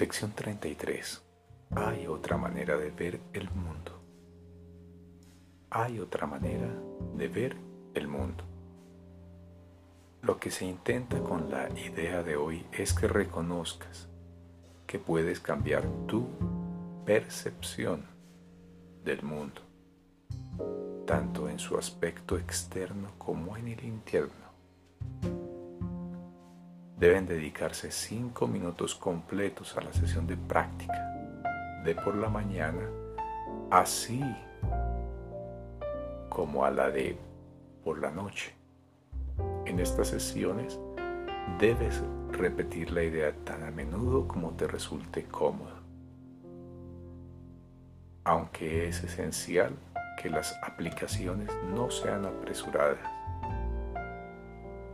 Lección 33. Hay otra manera de ver el mundo. Hay otra manera de ver el mundo. Lo que se intenta con la idea de hoy es que reconozcas que puedes cambiar tu percepción del mundo, tanto en su aspecto externo como en el interno. Deben dedicarse cinco minutos completos a la sesión de práctica de por la mañana, así como a la de por la noche. En estas sesiones debes repetir la idea tan a menudo como te resulte cómodo. Aunque es esencial que las aplicaciones no sean apresuradas.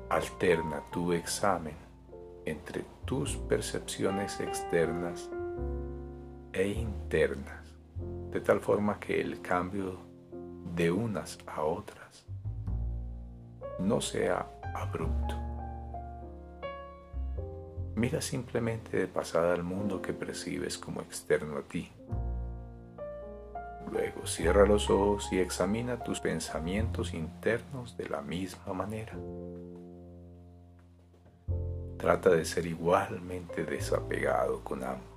Alterna tu examen entre tus percepciones externas e internas, de tal forma que el cambio de unas a otras no sea abrupto. Mira simplemente de pasada al mundo que percibes como externo a ti. Luego cierra los ojos y examina tus pensamientos internos de la misma manera. Trata de ser igualmente desapegado con ambos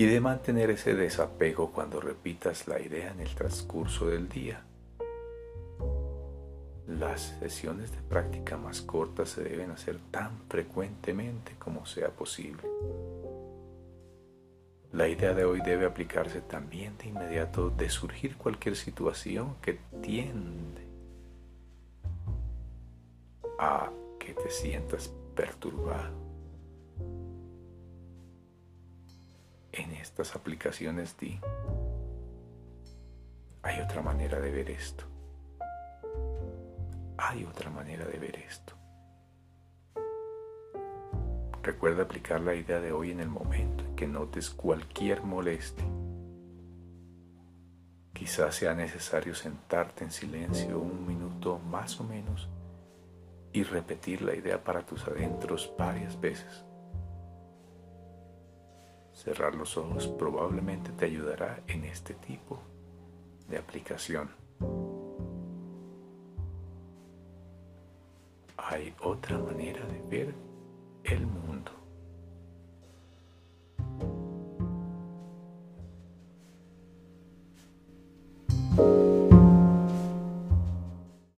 y de mantener ese desapego cuando repitas la idea en el transcurso del día. Las sesiones de práctica más cortas se deben hacer tan frecuentemente como sea posible. La idea de hoy debe aplicarse también de inmediato de surgir cualquier situación que tiende a te sientas perturbado. En estas aplicaciones di, hay otra manera de ver esto. Hay otra manera de ver esto. Recuerda aplicar la idea de hoy en el momento en que notes cualquier molestia. Quizás sea necesario sentarte en silencio un minuto más o menos y repetir la idea para tus adentros varias veces. Cerrar los ojos probablemente te ayudará en este tipo de aplicación. Hay otra manera de ver.